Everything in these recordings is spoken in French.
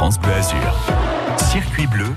France Bleu Azur. Circuit bleu,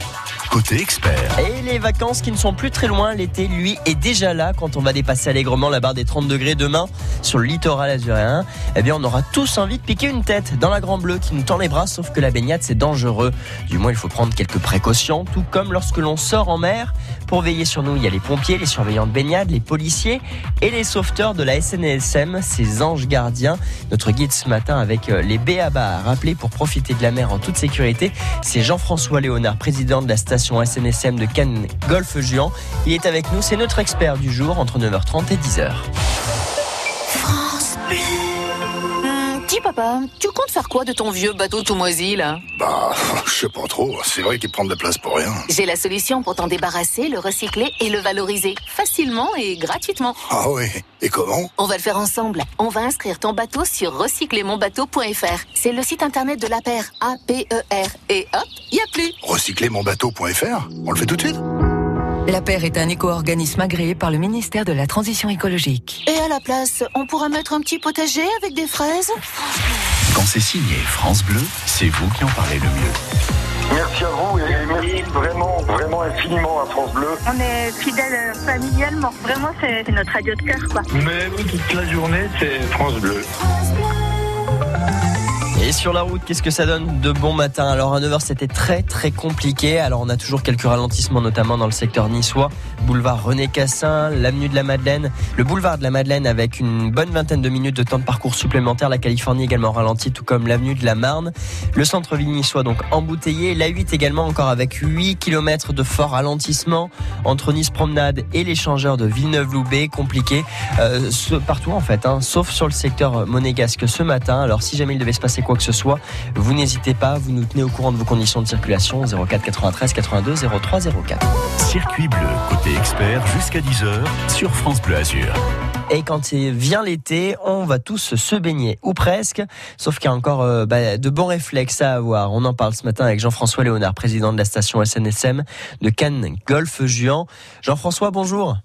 côté expert. Et les vacances qui ne sont plus très loin, l'été, lui, est déjà là quand on va dépasser allègrement la barre des 30 degrés demain sur le littoral azuréen. Eh bien, on aura tous envie de piquer une tête dans la Grand Bleue qui nous tend les bras, sauf que la baignade, c'est dangereux. Du moins, il faut prendre quelques précautions, tout comme lorsque l'on sort en mer. Pour veiller sur nous, il y a les pompiers, les surveillants de baignade, les policiers et les sauveteurs de la SNSM, ces anges gardiens. Notre guide ce matin avec euh, les BABA à rappeler pour profiter de la mer en toute sécurité, c'est Jean-François Léonard, président de la station SNSM de Cannes Golfe Juan. Il est avec nous, c'est notre expert du jour entre 9h30 et 10h. France Bleu. Papa, tu comptes faire quoi de ton vieux bateau tout moisi là Bah, je sais pas trop. C'est vrai qu'il prend de la place pour rien. J'ai la solution pour t'en débarrasser, le recycler et le valoriser facilement et gratuitement. Ah oui Et comment? On va le faire ensemble. On va inscrire ton bateau sur recyclermonbateau.fr. C'est le site internet de l'APER, A-P-E-R. Et hop, y a plus. Recyclermonbateau.fr On le fait tout de suite? La Paire est un éco-organisme agréé par le ministère de la Transition écologique. Et à la place, on pourra mettre un petit potager avec des fraises Quand c'est signé France Bleu, c'est vous qui en parlez le mieux. Merci à vous et merci vraiment, vraiment infiniment à France Bleu. On est fidèles familialement. Vraiment, c'est notre radio de cœur, quoi. Mais toute la journée, c'est France Bleu. Et sur la route, qu'est-ce que ça donne de bon matin? Alors à 9h, c'était très très compliqué. Alors on a toujours quelques ralentissements, notamment dans le secteur niçois, boulevard René Cassin, l'avenue de la Madeleine, le boulevard de la Madeleine avec une bonne vingtaine de minutes de temps de parcours supplémentaire. La Californie également ralentie, tout comme l'avenue de la Marne. Le centre-ville niçois donc embouteillé. La 8 également encore avec 8 km de fort ralentissement entre Nice Promenade et l'échangeur de Villeneuve-Loubet. Compliqué euh, partout en fait, hein, sauf sur le secteur monégasque ce matin. Alors si jamais il devait se passer quoi que ce soit, vous n'hésitez pas, vous nous tenez au courant de vos conditions de circulation 04 93 82 03 04. Circuit bleu, côté expert, jusqu'à 10h sur France Bleu Azur. Et quand il vient l'été, on va tous se baigner, ou presque, sauf qu'il y a encore euh, bah, de bons réflexes à avoir. On en parle ce matin avec Jean-François Léonard, président de la station SNSM de Cannes Golfe Juan. Jean-François, bonjour.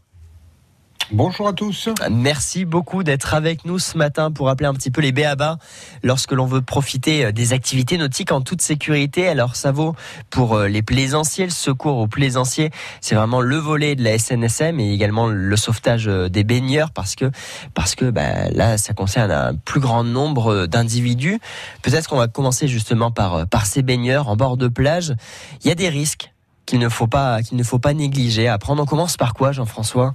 Bonjour à tous. Merci beaucoup d'être avec nous ce matin pour rappeler un petit peu les béabas lorsque l'on veut profiter euh, des activités nautiques en toute sécurité. Alors ça vaut pour euh, les plaisanciers, le secours aux plaisanciers, c'est vraiment le volet de la SNSM et également le sauvetage euh, des baigneurs parce que parce que bah, là ça concerne un plus grand nombre d'individus. Peut-être qu'on va commencer justement par par ces baigneurs en bord de plage. Il y a des risques qu'il ne faut pas qu'il ne faut pas négliger. À prendre, on commence par quoi, Jean-François?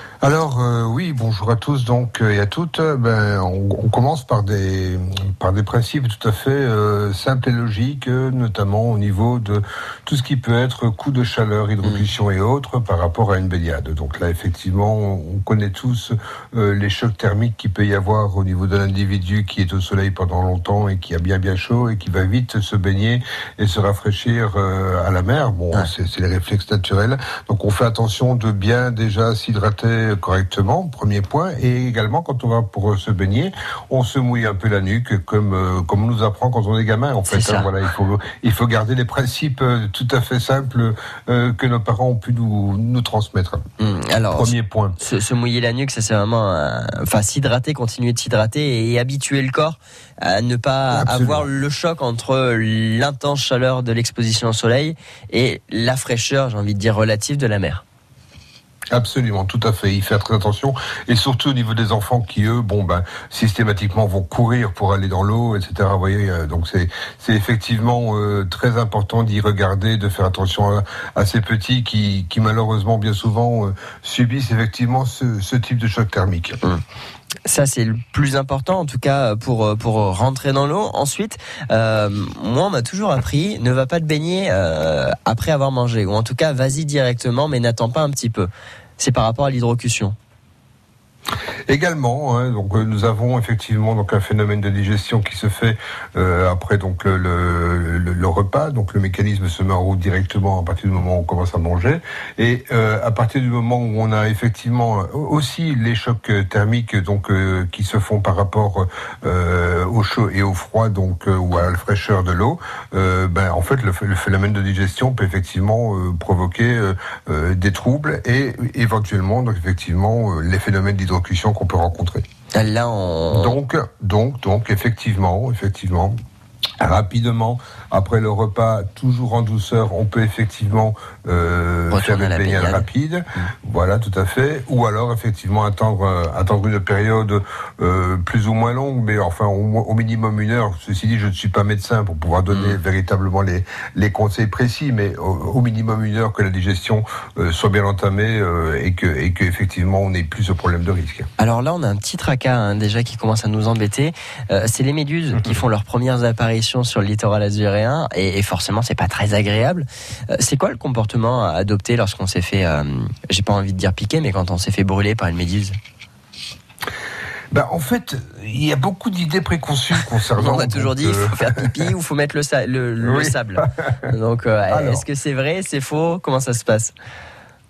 Alors euh, oui, bonjour à tous donc euh, et à toutes. Euh, Ben, on, on commence par des par des principes tout à fait euh, simples et logiques, euh, notamment au niveau de tout ce qui peut être coup de chaleur, hydrocution et autres par rapport à une baignade. Donc là, effectivement, on, on connaît tous euh, les chocs thermiques qu'il peut y avoir au niveau d'un individu qui est au soleil pendant longtemps et qui a bien bien chaud et qui va vite se baigner et se rafraîchir euh, à la mer. Bon, Ouais. c'est c'est les réflexes naturels. Donc on fait attention de bien déjà s'hydrater correctement, premier point. Et également quand on va pour se baigner, on se mouille un peu la nuque comme euh, comme on nous apprend quand on est gamin. En fait, hein, voilà, il faut il faut garder les principes euh, tout à fait simples euh, que nos parents ont pu nous nous transmettre. Hum, Alors, Premier point. se, se mouiller la nuque, ça c'est vraiment, enfin s'hydrater, continuer de s'hydrater et, habituer le corps à ne pas Absolument. avoir le choc entre l'intense chaleur de l'exposition au soleil et la fraîcheur, j'ai envie de dire relative de la mer. Absolument, tout à fait. Il fait très attention, et surtout au niveau des enfants qui eux, bon ben, systématiquement vont courir pour aller dans l'eau, etc. Vous voyez, euh, donc c'est effectivement euh, très important d'y regarder, de faire attention à, ces petits qui, qui malheureusement bien souvent euh, subissent effectivement ce, ce type de choc thermique. Ça c'est le plus important en tout cas pour pour rentrer dans l'eau. Ensuite, euh, moi on m'a toujours appris ne va pas te baigner euh, après avoir mangé ou en tout cas vas-y directement mais n'attends pas un petit peu. C'est par rapport à l'hydrocution. Également, hein, donc euh, nous avons effectivement donc un phénomène de digestion qui se fait euh, après donc le, repas. Donc le mécanisme se met en route directement à partir du moment où on commence à manger, et euh, à partir du moment où on a effectivement aussi les chocs thermiques donc qui se font par rapport au chaud et au froid donc ou à la fraîcheur de l'eau, ben en fait le, ph- le phénomène de digestion peut effectivement provoquer des troubles et éventuellement donc effectivement les phénomènes d'hydrocution qu'on peut rencontrer. Là on Donc donc donc effectivement effectivement rapidement après le repas, toujours en douceur, on peut effectivement euh, faire Retourner à une la baignade baignade. rapide. Voilà, tout à fait. Ou alors effectivement attendre euh, attendre une période euh, plus ou moins longue, mais enfin au, minimum une heure. Ceci dit, je ne suis pas médecin pour pouvoir donner véritablement les les conseils précis, mais au, au minimum une heure que la digestion euh, soit bien entamée et que et que effectivement on n'ait plus ce problème de risque. Alors là, on a un petit tracas hein, déjà qui commence à nous embêter. C'est les méduses qui font leurs premières apparitions sur le littoral et, et forcément, c'est pas très agréable. Euh, c'est quoi le comportement à adopter lorsqu'on s'est fait, euh, j'ai pas envie de dire piquer, mais quand on s'est fait brûler par une méduse? Ben, en fait, il y a beaucoup d'idées préconçues concernant. On a toujours dit il euh, faut faire pipi ou faut mettre le, sa- le, le Oui. sable. Donc, euh, est-ce que c'est vrai, c'est faux? Comment ça se passe?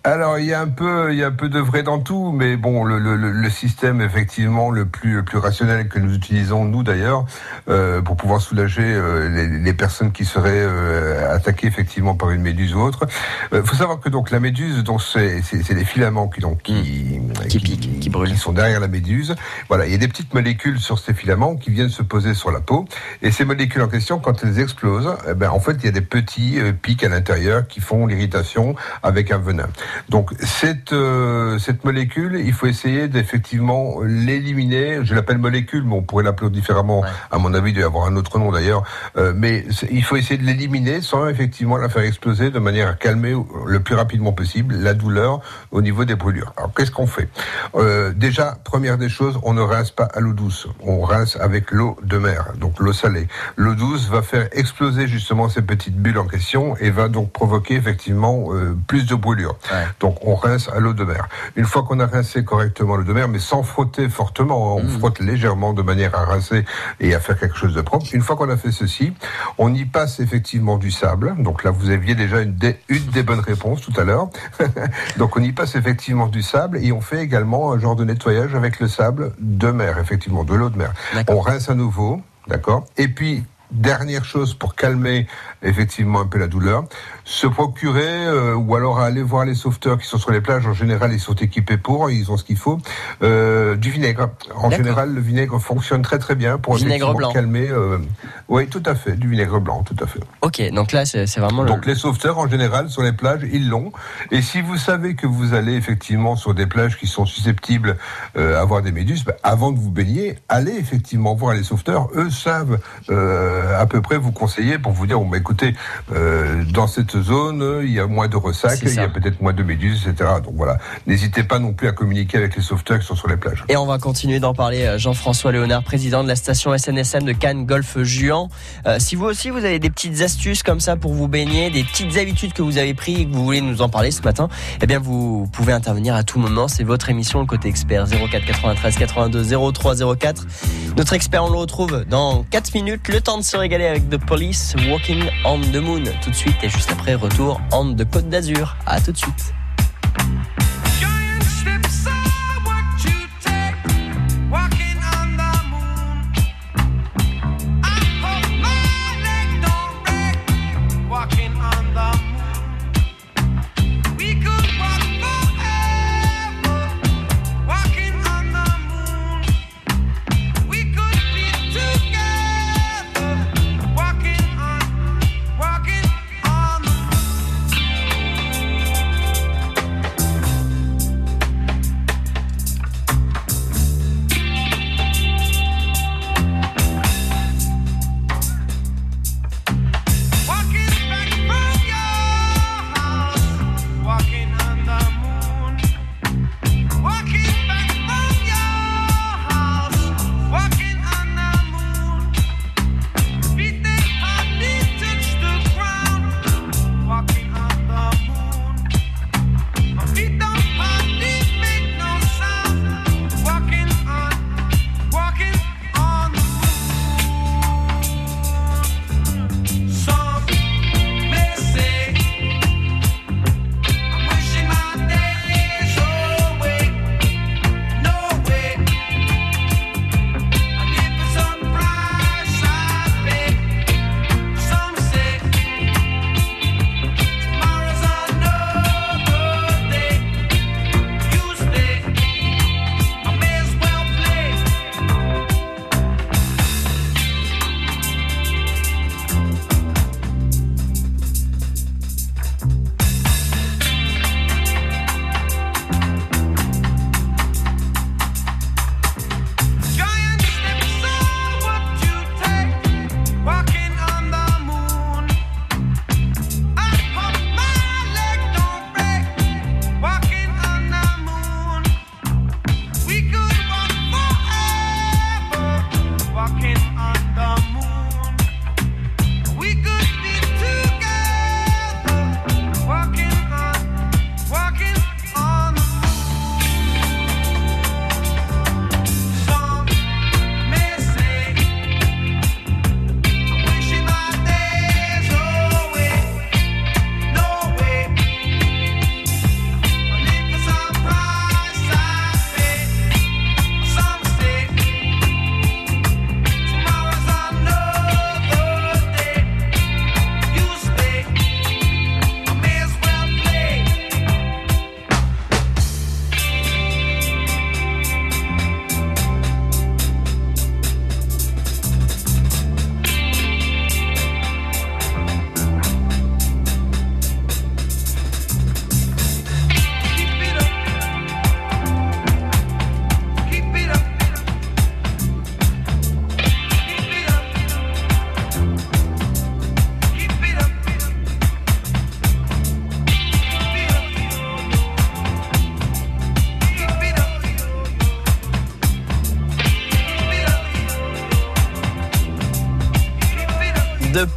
Alors il y a un peu, il y a un peu de vrai dans tout, mais bon, le, le, le- système effectivement le plus le plus rationnel que nous utilisons nous d'ailleurs euh, pour pouvoir soulager euh, les, les personnes qui seraient euh, attaquées effectivement par une méduse ou autre. Il faut savoir que donc la méduse, donc c'est des filaments qui donc qui Mmh. Qui piquent, qui brûlent. qui sont derrière la méduse. Voilà, il y a des petites molécules sur ces filaments qui viennent se poser sur la peau, et ces molécules en question, quand elles explosent, eh ben en fait il y a des petits euh, pics à l'intérieur qui font l'irritation avec un venin. Donc cette euh, cette molécule, il faut essayer d'effectivement l'éliminer. Je l'appelle molécule, mais on pourrait l'appeler différemment. Ouais. À mon avis, il doit y avoir un autre nom d'ailleurs. Euh, mais il faut essayer de l'éliminer sans effectivement la faire exploser de manière à calmer le plus rapidement possible la douleur au niveau des brûlures. Alors qu'est-ce qu'on fait? Euh, Déjà, première des choses, on ne rince pas à l'eau douce. On rince avec l'eau de mer, donc l'eau salée. L'eau douce va faire exploser justement ces petites bulles en question et va donc provoquer effectivement euh, plus de brûlures. Ouais. Donc on rince à l'eau de mer. Une fois qu'on a rincé correctement l'eau de mer, mais sans frotter fortement, on frotte légèrement de manière à rincer et à faire quelque chose de propre. Une fois qu'on a fait ceci, on y passe effectivement du sable. Donc là, vous aviez déjà une des, une des bonnes réponses tout à l'heure. Donc on y passe effectivement du sable et on fait également un genre de nettoyage avec le sable de mer, effectivement, de l'eau de mer. On rince à nouveau, d'accord Et puis, dernière chose pour calmer effectivement un peu la douleur, se procurer euh, ou alors aller voir les sauveteurs qui sont sur les plages. En général, ils sont équipés pour, ils ont ce qu'il faut. Euh, du vinaigre. En général, le vinaigre fonctionne très très bien pour Vinaigre blanc. calmer. euh, oui, tout à fait, du vinaigre blanc, tout à fait. Ok, donc là, c'est vraiment le. Donc les sauveteurs en général sur les plages, ils l'ont. Et si vous savez que vous allez effectivement sur des plages qui sont susceptibles à avoir des méduses, bah, avant de vous baigner, allez effectivement voir les sauveteurs. Eux savent euh, à peu près vous conseiller pour vous dire bon, bah, écoutez, euh, dans cette zone, euh, il y a moins de ressacs, il y a peut-être moins de méduses, etc. Donc voilà, n'hésitez pas non plus à communiquer avec les sauveteurs qui sont sur les plages. Et on va continuer d'en parler. euh, Jean-François Léonard, président de la station SNSM de Cannes Golf Juan. Euh, si vous aussi vous avez des petites astuces comme ça pour vous baigner, des petites habitudes que vous avez prises et que vous voulez nous en parler ce matin, eh bien vous pouvez intervenir à tout moment. C'est votre émission le côté expert 04 93 82 03 04. Notre expert on le retrouve dans 4 minutes. Le temps de se régaler avec The Police Walking on the Moon. Tout de suite et juste après retour on the Côte d'Azur. À tout de suite.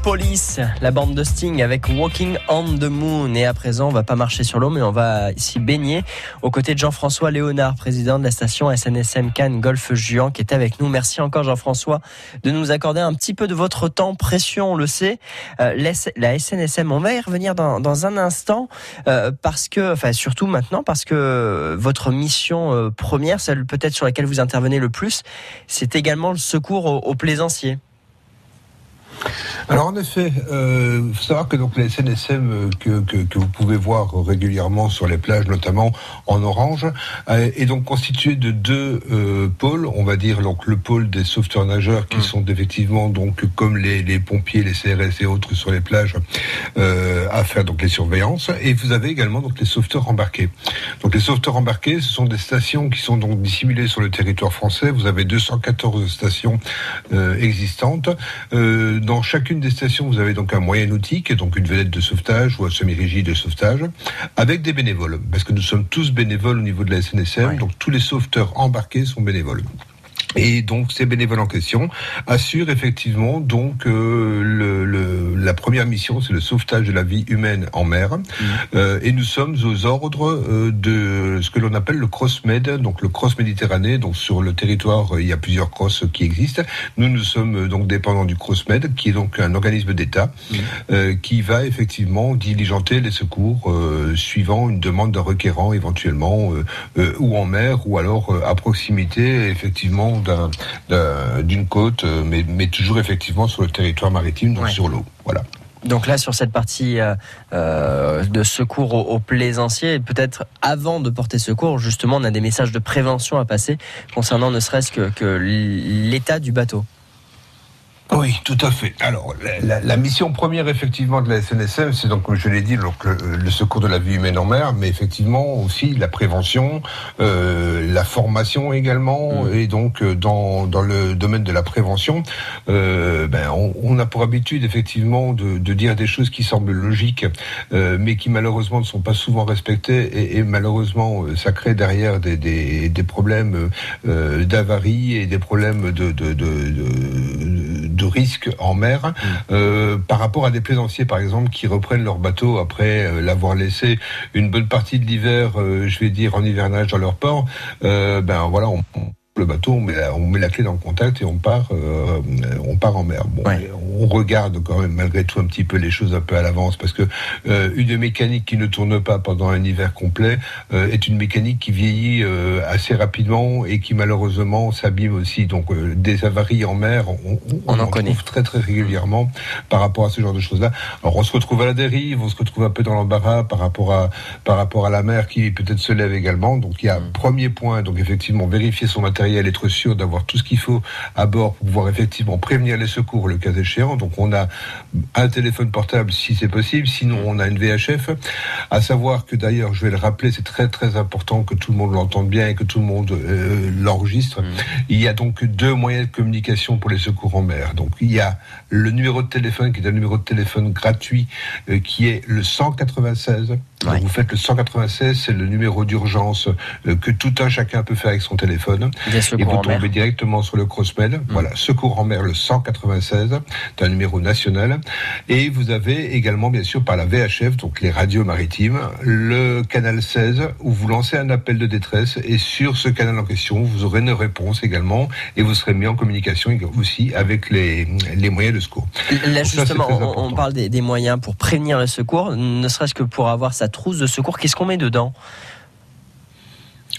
Police, la bande de Sting avec Walking on the Moon. Et à présent, on va pas marcher sur l'eau, mais on va s'y baigner aux côtés de Jean-François Léonard, président de la station SNSM Cannes Golfe Juan, qui est avec nous. Merci encore Jean-François de nous accorder un petit peu de votre temps précieux, on le sait. Euh, la SNSM, on va y revenir dans, un instant, euh, parce que, enfin surtout maintenant, parce que votre mission euh, première, celle peut-être sur laquelle vous intervenez le plus, c'est également le secours aux plaisanciers. Alors en effet, euh, faut savoir que donc les SNSM euh, que, que, que vous pouvez voir régulièrement sur les plages, notamment en orange, euh, est donc constitué de deux euh, pôles. On va dire donc le pôle des sauveteurs nageurs qui sont effectivement donc comme les, les pompiers, les CRS et autres sur les plages à faire donc les surveillances. Et vous avez également donc les sauveteurs embarqués. Donc les sauveteurs embarqués, ce sont des stations qui sont donc dissimulées sur le territoire français. Vous avez 214 stations existantes. Dans chacune des stations, vous avez donc un moyen nautique, donc une vedette de sauvetage ou un semi-rigide de sauvetage, avec des bénévoles, parce que nous sommes tous bénévoles au niveau de la SNSM, donc tous les sauveteurs embarqués sont bénévoles. Et donc ces bénévoles en question assurent effectivement donc euh, le, le- la première mission, c'est le sauvetage de la vie humaine en mer. Euh, et nous sommes aux ordres euh, de ce que l'on appelle le CrossMed, donc le Cross Méditerranée. Donc sur le territoire, euh, il y a plusieurs crosses qui existent. Nous, nous sommes euh, donc dépendants du CrossMed, qui est donc un organisme d'État euh, qui va effectivement diligenter les secours euh, suivant une demande d'un requérant éventuellement ou en mer ou alors à proximité effectivement d'un- d'un- d'une côte, euh, mais, mais toujours effectivement sur le territoire maritime, donc Ouais. sur l'eau. Voilà. Donc là, sur cette partie euh, euh, de secours aux, aux plaisanciers, peut-être avant de porter secours, justement, on a des messages de prévention à passer concernant ne serait-ce que, que l'état du bateau. Oui, tout à fait. Alors, la, la- la mission première, effectivement, de la SNSM, c'est donc, comme je l'ai dit, donc, le, le secours de la vie humaine en mer, mais effectivement aussi la prévention, euh, la formation également, et donc euh, dans, dans le domaine de la prévention, euh, ben, on, on a pour habitude, effectivement, de, de dire des choses qui semblent logiques, euh, mais qui malheureusement ne sont pas souvent respectées, et, et malheureusement, euh, ça crée derrière des, des, des problèmes euh, d'avarie et des problèmes de, de, de, de, risque en mer euh, par rapport à des plaisanciers par exemple qui reprennent leur bateau après euh, l'avoir laissé une bonne partie de l'hiver, euh, je vais dire en hivernage dans leur port. Euh, ben voilà, on, on- le bateau, on met, la, on met la clé dans le contact et on part, euh, on part en mer. Bon, Ouais. on regarde quand même malgré tout un petit peu les choses un peu à l'avance parce que euh, une mécanique qui ne tourne pas pendant un hiver complet euh, est une mécanique qui vieillit assez rapidement et qui malheureusement s'abîme aussi. Donc des avaries en mer, on, On en connaît. trouve très très régulièrement par rapport à ce genre de choses-là. Alors on se retrouve à la dérive, on se retrouve un peu dans l'embarras par rapport à par rapport à la mer qui peut-être se lève également. Donc il y a Mm. premier point, donc effectivement vérifier son matériel, être sûr d'avoir tout ce qu'il faut à bord pour pouvoir effectivement prévenir les secours le cas échéant. Donc on a un téléphone portable si c'est possible, sinon on a une VHF. À savoir que d'ailleurs, je vais le rappeler, c'est très très important que tout le monde l'entende bien et que tout le monde euh, l'enregistre. Il y a donc deux moyens de communication pour les secours en mer. Donc il y a le numéro de téléphone qui est un numéro de téléphone gratuit euh, qui est le 196. Ouais. vous faites le 196, c'est le numéro d'urgence euh, que tout un chacun peut faire avec son téléphone. Et vous tombez directement sur le Crossmed. Voilà, Secours en mer le 196, c'est un numéro national. Et vous avez également, bien sûr, par la VHF, donc les radios maritimes, le canal 16, où vous lancez un appel de détresse. Et sur ce canal en question, vous aurez une réponse également. Et vous serez mis en communication aussi avec les, les moyens de secours. Là, Donc justement, on, parle des, des moyens pour prévenir le secours, ne serait-ce que pour avoir sa trousse de secours. Qu'est-ce qu'on met dedans?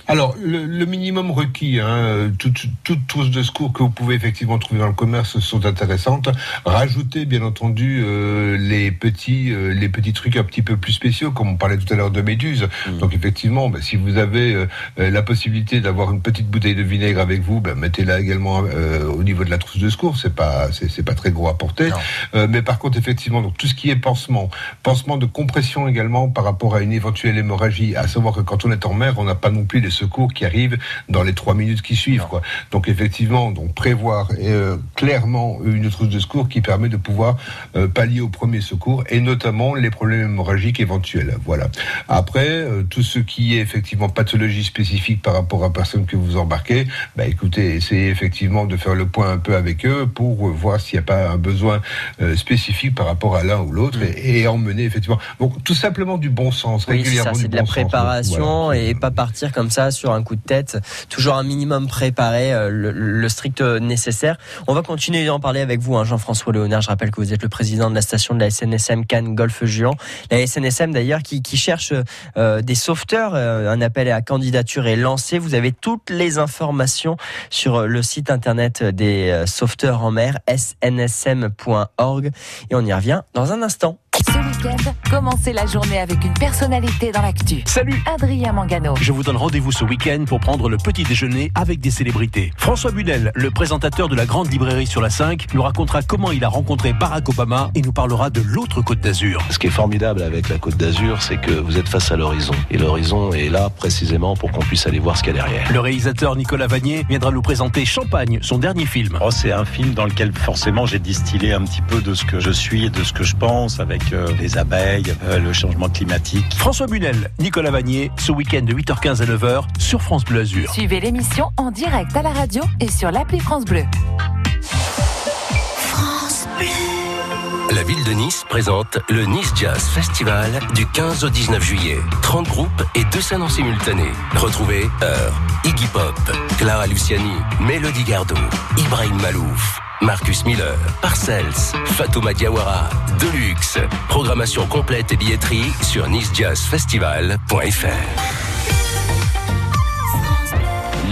Alors, le, le minimum requis, hein, toutes, toutes trousses de secours que vous pouvez effectivement trouver dans le commerce sont intéressantes. Rajoutez, bien entendu, euh, les petits, euh, les petits trucs un petit peu plus spéciaux, comme on parlait tout à l'heure de méduses. Donc, effectivement, ben, si vous avez euh, euh, la possibilité d'avoir une petite bouteille de vinaigre avec vous, ben, mettez-la également euh, au niveau de la trousse de secours. C'est pas, c'est, c'est pas très gros à porter. Euh, mais par contre, effectivement, donc tout ce qui est pansement, pansement de compression également par rapport à une éventuelle hémorragie. À savoir que quand on est en mer, on n'a pas non plus les secours qui arrive dans les trois minutes qui suivent. Quoi. Donc effectivement, donc prévoir euh, clairement une trousse de secours qui permet de pouvoir euh, pallier au premier secours et notamment les problèmes hémorragiques éventuels. Voilà. Après, euh, tout ce qui est effectivement pathologie spécifique par rapport à la personne que vous embarquez, bah écoutez, essayez effectivement de faire le point un peu avec eux pour voir s'il n'y a pas un besoin spécifique par rapport à l'un ou l'autre et, et emmener effectivement. Donc tout simplement du bon sens, Oui, régulièrement c'est de la bon sens. préparation Voilà. et pas partir comme ça sur un coup de tête. Toujours un minimum préparé, euh, le, strict nécessaire. On va continuer d'en parler avec vous, hein, Jean-François Léonard. Je rappelle que vous êtes le président de la station de la SNSM Cannes Golfe Juan. La SNSM d'ailleurs qui, cherche euh, des sauveteurs. Euh, un appel à candidature est lancé. Vous avez toutes les informations sur le site internet des sauveteurs en mer, snsm.org. Et on y revient dans un instant. Ce week-end, commencez la journée avec une personnalité dans l'actu. Salut Adrien Mangano. Je vous donne rendez-vous ce week-end pour prendre le petit déjeuner avec des célébrités. François Bunel, le présentateur de la grande librairie sur la 5, nous racontera comment il a rencontré Barack Obama et nous parlera de l'autre côte d'Azur. Ce qui est formidable avec la Côte d'Azur, c'est que vous êtes face à l'horizon. Et l'horizon est là précisément pour qu'on puisse aller voir ce qu'il y a derrière. Le réalisateur Nicolas Vanier viendra nous présenter Champagne, son dernier film. Oh, c'est un film dans lequel forcément j'ai distillé un petit peu de ce que je suis et de ce que je pense avec les abeilles, euh, le changement climatique. François Bunel, Nicolas Vanier, ce week-end de 8h15 à 9h sur France Bleu Azur. Suivez l'émission en direct à la radio et sur l'appli France Bleu. La ville de Nice présente le Nice Jazz Festival du 15 au 19 juillet. 30 groupes et deux scènes en simultané. Retrouvez Heure, Iggy Pop, Clara Luciani, Mélodie Gardot, Ibrahim Malouf, Marcus Miller, Parcells, Fatouma Diawara, Deluxe. Programmation complète et billetterie sur nicejazzfestival.fr.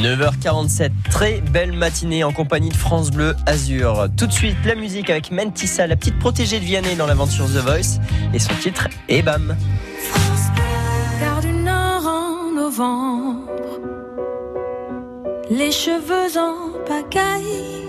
9h47, très belle matinée en compagnie de France Bleu Azur. Tout de suite, la musique avec Mentissa, la petite protégée de Vianney dans l'aventure The Voice, et son titre Et bam. Gare du Nord en novembre, les cheveux en pagaille,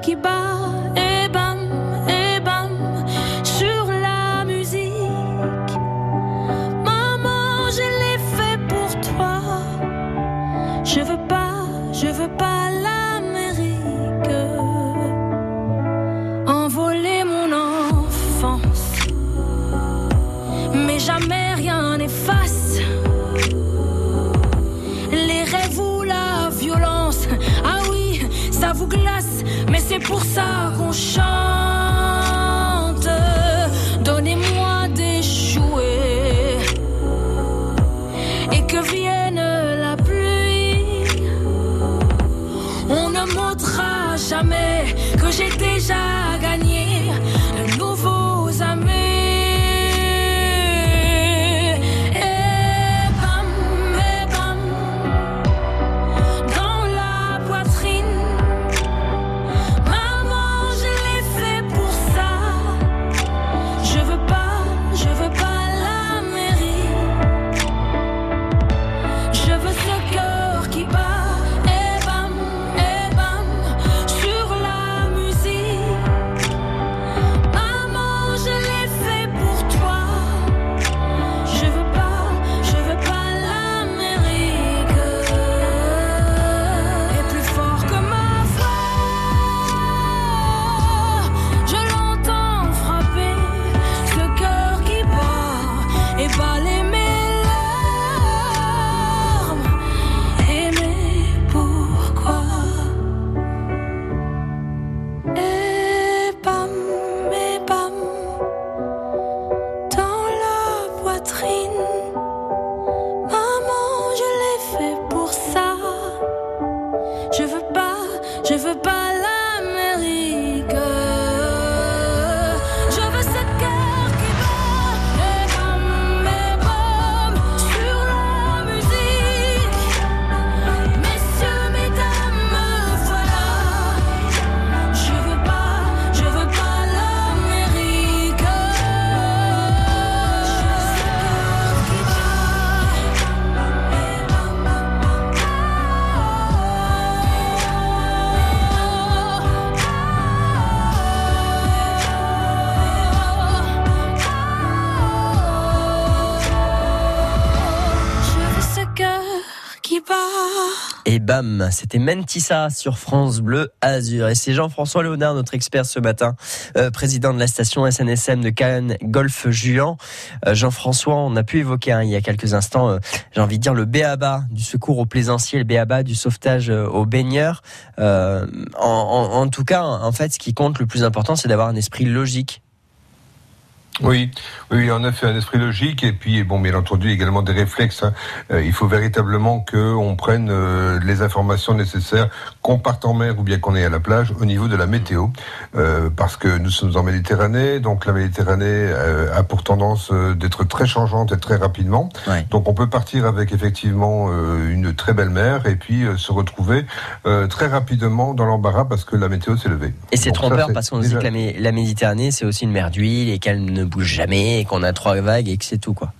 Cœur qui BAM. C'était Mentissa sur France Bleu Azur. Et c'est Jean-François Léonard, notre expert ce matin, euh, président de la station SNSM de Cannes Golfe Juan. Euh, Jean-François, on a pu évoquer hein, il y a quelques instants, euh, j'ai envie de dire le béaba du secours aux plaisanciers, le béaba du sauvetage aux baigneurs. En- en tout cas, en fait, ce qui compte le plus important, c'est d'avoir un esprit logique. Oui, oui, en effet, un esprit logique et puis bon, bien entendu également des réflexes. hein. Euh, il faut véritablement que on prenne euh, les informations nécessaires, qu'on parte en mer ou bien qu'on est à la plage, au niveau de la météo, Euh, parce que nous sommes en Méditerranée, donc la Méditerranée a pour tendance d'être très changeante et très rapidement. Donc on peut partir avec effectivement une très belle mer et puis se retrouver très rapidement dans l'embarras parce que la météo s'est levée. Et c'est ça, trompeur parce qu'on dit déjà- que la Méditerranée, c'est aussi une mer d'huile et qu'elle ne bouge jamais qu'on a trois vagues et que c'est tout, quoi.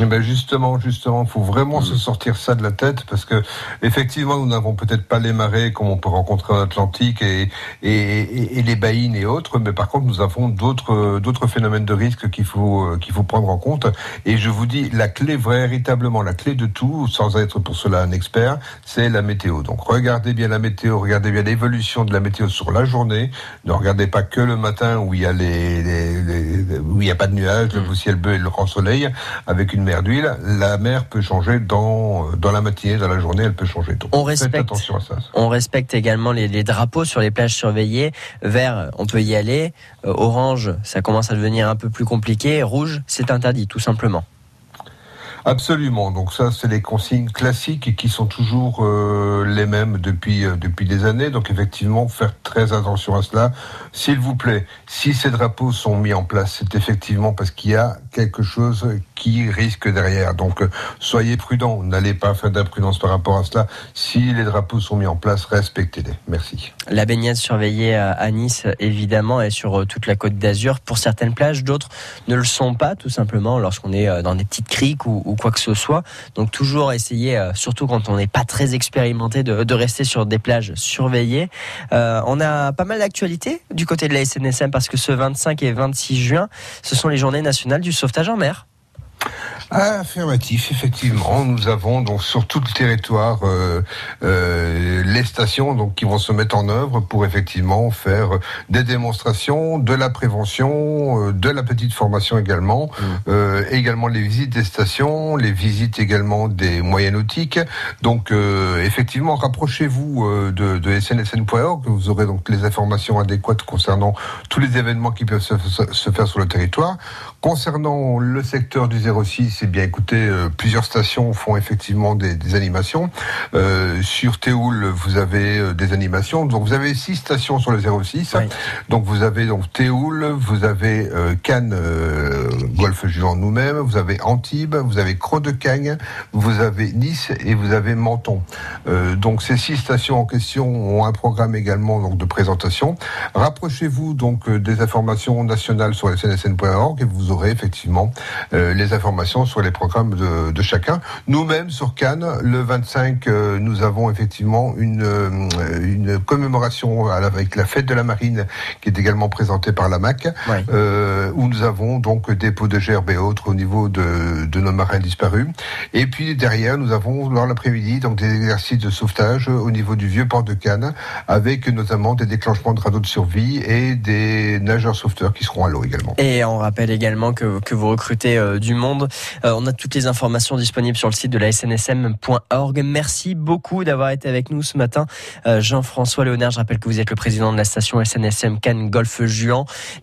Eh ben justement, justement, faut vraiment se sortir ça de la tête parce que effectivement, nous n'avons peut-être pas les marées comme on peut rencontrer en Atlantique et, et, et- et les baïnes et autres, mais par contre, nous avons d'autres d'autres phénomènes de risque qu'il faut euh, qu'il faut prendre en compte. Et je vous dis, la clé véritablement, la clé de tout, sans être pour cela un expert, c'est la météo. Donc, regardez bien la météo, regardez bien l'évolution de la météo sur la journée. Ne regardez pas que le matin où il y a les, les- les- où il y a pas de nuages, le beau ciel bleu et le grand soleil avec une mer d'huile. La mer peut changer dans dans la matinée, dans la journée, elle peut changer. Donc, On faites respecte, attention à ça. on respecte également les, les drapeaux sur les plages surveillées. Vert, on peut y aller. Euh, orange, ça commence à devenir un peu plus compliqué. Rouge, c'est interdit, tout simplement. Absolument. Donc ça, c'est les consignes classiques qui sont toujours euh, les mêmes depuis euh, depuis des années. Donc effectivement, faire très attention à cela. S'il vous plaît, si ces drapeaux sont mis en place, c'est effectivement parce qu'il y a quelque chose qui risque derrière. Donc euh, soyez prudents. N'allez pas faire d'imprudence par rapport à cela. Si les drapeaux sont mis en place, respectez-les. Merci. La baignade surveillée à Nice, évidemment, est sur toute la côte d'Azur. Pour certaines plages, d'autres ne le sont pas, tout simplement, lorsqu'on est dans des petites criques ou, ou quoi que ce soit. Donc toujours essayer, euh, surtout quand on n'est pas très expérimenté, de, rester sur des plages surveillées. Euh, on a pas mal d'actualités du côté de la SNSM parce que ce 25 et 26 juin, ce sont les journées nationales du sauvetage en mer. Affirmatif, effectivement. Nous avons donc sur tout le territoire euh, euh, les stations donc qui vont se mettre en œuvre pour effectivement faire des démonstrations, de la prévention, euh, de la petite formation également, euh, également les visites des stations, les visites également des moyens nautiques. Donc euh, effectivement, rapprochez-vous euh, de, de snsn.org, vous aurez donc les informations adéquates concernant tous les événements qui peuvent se- se faire sur le territoire. Concernant le secteur du 06, eh bien écoutez, euh, plusieurs stations font effectivement des, des animations. Euh, sur Théoul, vous avez euh, des animations. Donc vous avez six stations sur le 06. Donc vous avez donc Théoul, vous avez Cannes, Golfe Juan nous-mêmes, vous avez Antibes, vous avez Croix de Cagne, vous avez Nice et vous avez Menton. Donc ces six stations en question ont un programme également donc de présentation. Rapprochez-vous donc des informations nationales sur snsn.org et vous aurez effectivement euh, les informations sur les programmes de, de chacun. Nous-mêmes sur Cannes, le 25, euh, nous avons effectivement une, euh, une commémoration avec la fête de la marine qui est également présentée par la MAC, euh, où nous avons donc des pots de gerbe et autres au niveau de, de nos marins disparus. Et puis derrière, nous avons dans l'après-midi donc des exercices de sauvetage au niveau du vieux port de Cannes, avec notamment des déclenchements de radeaux de survie et des nageurs sauveteurs qui seront à l'eau également. Et on rappelle également que, que vous recrutez du monde. Euh, on a toutes les informations disponibles sur le site de la snsm.org. Merci beaucoup d'avoir été avec nous ce matin. Euh, Jean-François Léonard, je rappelle que vous êtes le président de la station SNSM Cannes Golfe Juan.